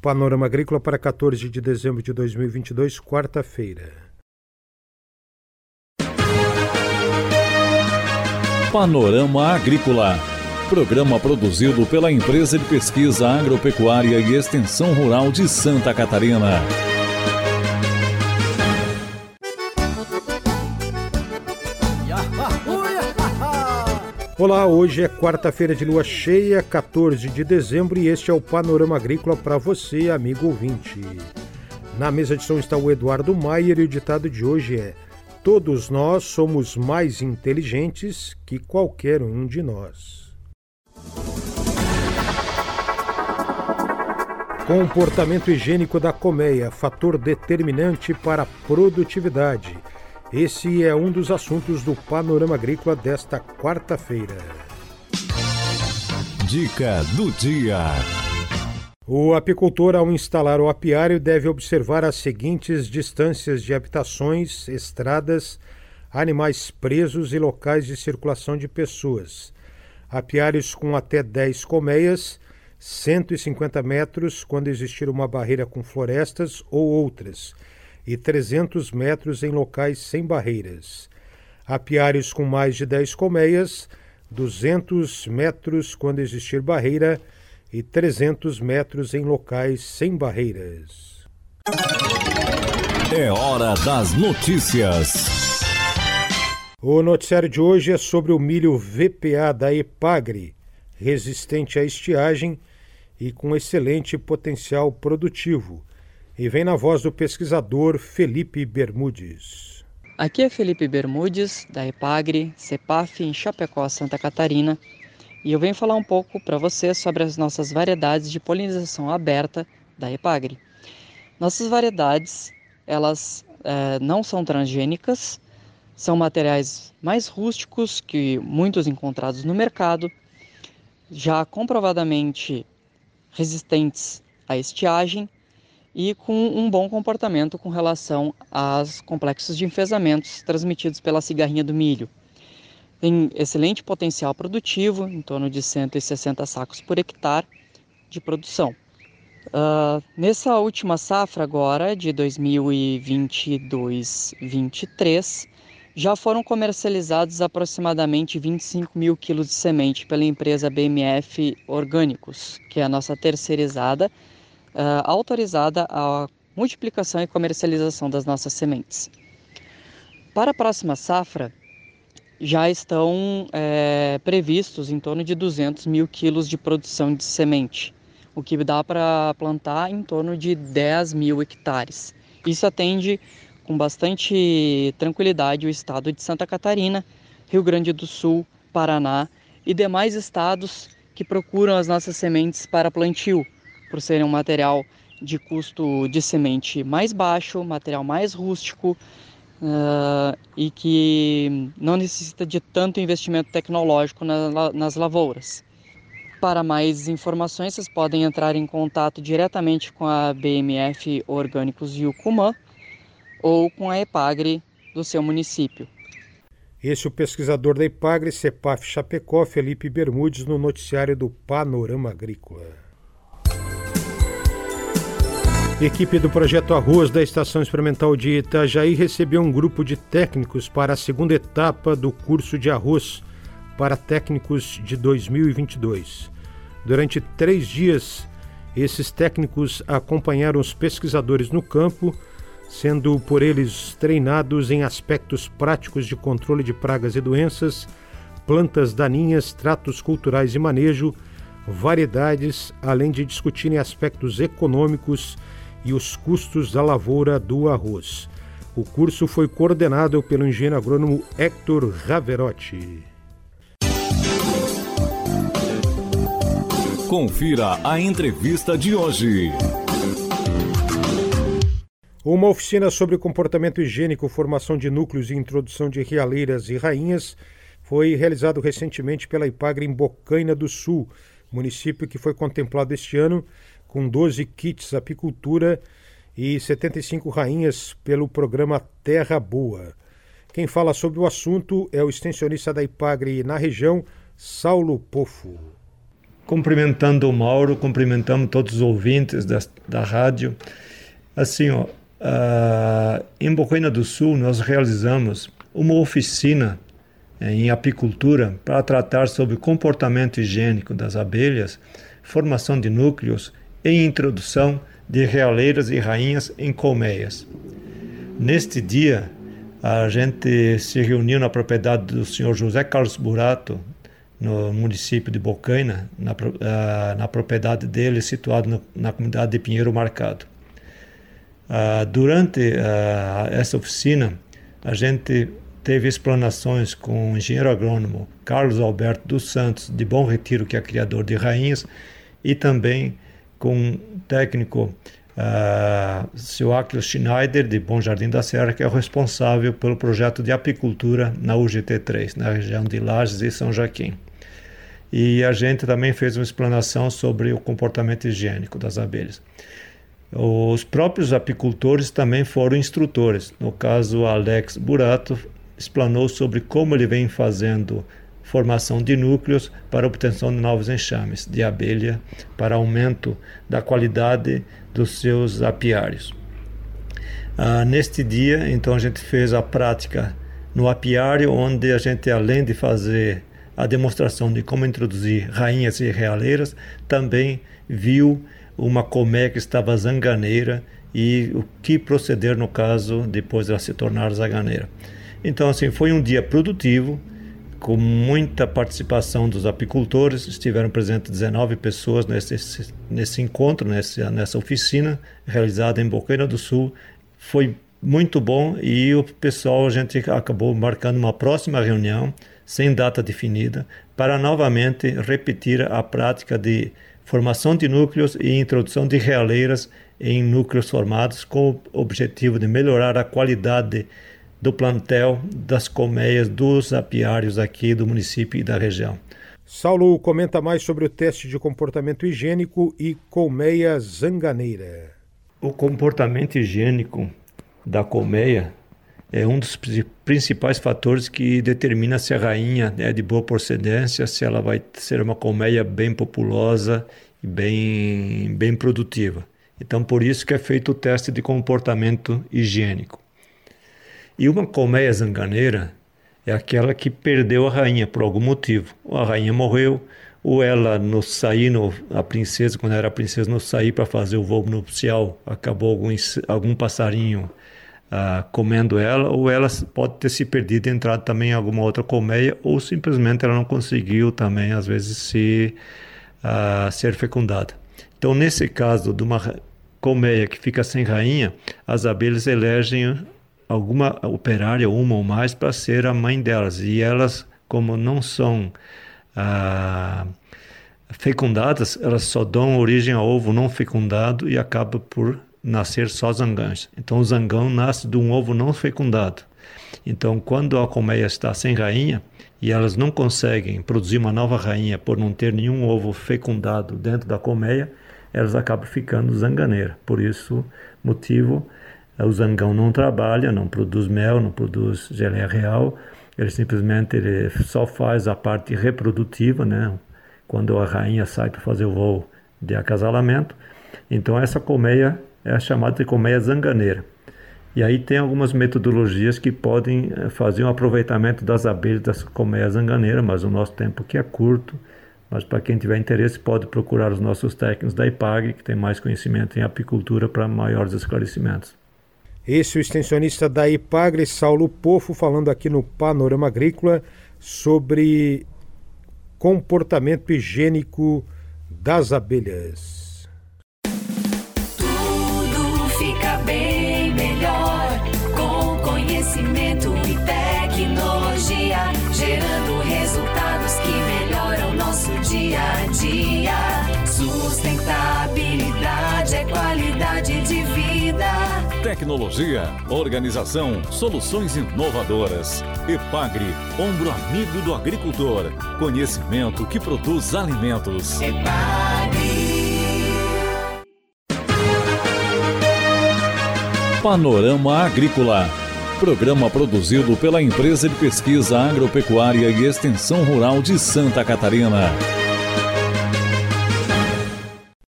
Panorama Agrícola para 14 de dezembro de 2022, quarta-feira. Panorama Agrícola. Programa produzido pela Empresa de Pesquisa Agropecuária e Extensão Rural de Santa Catarina. Olá, hoje é quarta-feira de lua cheia, 14 de dezembro, e este é o Panorama Agrícola para você, amigo ouvinte. Na mesa de som está o Eduardo Maier e o ditado de hoje é: Todos nós somos mais inteligentes que qualquer um de nós. Comportamento higiênico da colmeia, fator determinante para a produtividade. Esse é um dos assuntos do Panorama Agrícola desta quarta-feira. Dica do dia. O apicultor, ao instalar o apiário, deve observar as seguintes distâncias de habitações, estradas, animais presos e locais de circulação de pessoas. Apiários com até 10 colmeias, 150 metros quando existir uma barreira com florestas ou outras e 300 metros em locais sem barreiras. Apiários com mais de 10 colmeias, 200 metros quando existir barreira e 300 metros em locais sem barreiras. É hora das notícias. O noticiário de hoje é sobre o milho VPA da Epagre, resistente à estiagem e com excelente potencial produtivo e vem na voz do pesquisador Felipe Bermudes. Aqui é Felipe Bermudes, da Epagre, CEPAF, em Chapecó, Santa Catarina, e eu venho falar um pouco para você sobre as nossas variedades de polinização aberta da Epagre. Nossas variedades, elas é, não são transgênicas, são materiais mais rústicos que muitos encontrados no mercado, já comprovadamente resistentes à estiagem e com um bom comportamento com relação aos complexos de enfesamentos transmitidos pela cigarrinha do milho. Tem excelente potencial produtivo, em torno de 160 sacos por hectare de produção. Uh, nessa última safra agora, de 2022-23, já foram comercializados aproximadamente 25 mil quilos de semente pela empresa BMF Orgânicos, que é a nossa terceirizada, uh, autorizada a multiplicação e comercialização das nossas sementes. Para a próxima safra, já estão é, previstos em torno de 200 mil quilos de produção de semente, o que dá para plantar em torno de 10 mil hectares. Isso atende com bastante tranquilidade o estado de Santa Catarina, Rio Grande do Sul, Paraná e demais estados que procuram as nossas sementes para plantio, por serem um material de custo de semente mais baixo, material mais rústico uh, e que não necessita de tanto investimento tecnológico na, nas lavouras. Para mais informações, vocês podem entrar em contato diretamente com a BMF Orgânicos Yucumã ou com a EPAGRE do seu município. Esse é o pesquisador da EPAGRE, CEPAF Chapecó, Felipe Bermudes, no noticiário do Panorama Agrícola. Equipe do Projeto Arroz da Estação Experimental de Itajaí recebeu um grupo de técnicos para a segunda etapa do curso de arroz para técnicos de 2022. Durante três dias, esses técnicos acompanharam os pesquisadores no campo, sendo por eles treinados em aspectos práticos de controle de pragas e doenças, plantas daninhas, tratos culturais e manejo, variedades, além de discutirem aspectos econômicos e os custos da lavoura do arroz. O curso foi coordenado pelo engenheiro agrônomo Hector Raverotti. Confira a entrevista de hoje. Uma oficina sobre comportamento higiênico, formação de núcleos e introdução de realeiras e rainhas foi realizado recentemente pela Ipagre em Bocaina do Sul, município que foi contemplado este ano com 12 kits apicultura e 75 rainhas pelo programa Terra Boa. Quem fala sobre o assunto é o extensionista da Ipagre na região, Saulo Pofo. cumprimentando o Mauro, cumprimentando todos os ouvintes da, da rádio. Assim, ó, uh, em Bocaina do Sul, nós realizamos uma oficina eh, em apicultura para tratar sobre comportamento higiênico das abelhas, formação de núcleos e introdução de realeiras e rainhas em colmeias. Neste dia, a gente se reuniu na propriedade do senhor José Carlos Burato, no município de Bocaina, na, uh, na propriedade dele, situado no, na comunidade de Pinheiro Marcado. Uh, durante uh, essa oficina, a gente teve explanações com o engenheiro agrônomo Carlos Alberto dos Santos, de Bom Retiro, que é criador de rainhas, e também com o técnico uh, Joachim Schneider, de Bom Jardim da Serra, que é o responsável pelo projeto de apicultura na UGT3, na região de Lages e São Joaquim. E a gente também fez uma explanação sobre o comportamento higiênico das abelhas. Os próprios apicultores também foram instrutores. No caso, Alex Burato explanou sobre como ele vem fazendo formação de núcleos para obtenção de novos enxames de abelha para aumento da qualidade dos seus apiários. Ah, neste dia, então, a gente fez a prática no apiário, onde a gente, além de fazer a demonstração de como introduzir rainhas e realeiras, também viu uma colmeia que estava zanganeira e o que proceder no caso depois dela se tornar zaganeira. Então, assim, foi um dia produtivo, com muita participação dos apicultores. Estiveram presentes 19 pessoas nesse, nesse encontro, nessa, nessa oficina realizada em Bocaina do Sul. Foi muito bom e o pessoal, a gente acabou marcando uma próxima reunião sem data definida, para novamente repetir a prática de formação de núcleos e introdução de realeiras em núcleos formados com o objetivo de melhorar a qualidade do plantel das colmeias dos apiários aqui do município e da região. Saulo comenta mais sobre o teste de comportamento higiênico e colmeia zanganeira. O comportamento higiênico da colmeia é um dos principais fatores que determina se a rainha é de boa procedência, se ela vai ser uma colmeia bem populosa e bem, bem produtiva. Então, por isso que é feito o teste de comportamento higiênico. E uma colmeia zanganeira é aquela que perdeu a rainha por algum motivo. Ou a rainha morreu, ou ela no sair, no, a princesa, quando era princesa, no sair para fazer o voo nupcial, acabou algum, algum passarinho uh, comendo ela, ou ela pode ter se perdido e entrado também em alguma outra colmeia, ou simplesmente ela não conseguiu também, às vezes, se, uh, ser fecundada. Então, nesse caso de uma colmeia que fica sem rainha, as abelhas elegem alguma operária, uma ou mais, para ser a mãe delas. E elas, como não são ah, fecundadas, elas só dão origem ao ovo não fecundado e acaba por nascer só zangãs. Então o zangão nasce de um ovo não fecundado. Então quando a colmeia está sem rainha e elas não conseguem produzir uma nova rainha por não ter nenhum ovo fecundado dentro da colmeia, elas acabam ficando zanganeira. Por isso, motivo, o zangão não trabalha, não produz mel, não produz geleia real, ele simplesmente ele só faz a parte reprodutiva, né? Quando a rainha sai para fazer o voo de acasalamento. Então essa colmeia é chamada de colmeia zanganeira. E aí tem algumas metodologias que podem eh, fazer um aproveitamento das abelhas das colmeias zanganeira, mas o nosso tempo aqui é curto. Mas para quem tiver interesse pode procurar os nossos técnicos da IPAG, que tem mais conhecimento em apicultura para maiores esclarecimentos. Esse é o extensionista da IPAGRE, Saulo Pofo, falando aqui no Panorama Agrícola sobre comportamento higiênico das abelhas. Tecnologia, organização, soluções inovadoras. Epagre, ombro amigo do agricultor. Conhecimento que produz alimentos. Epagre. Panorama Agrícola Programa produzido pela Empresa de Pesquisa Agropecuária e Extensão Rural de Santa Catarina.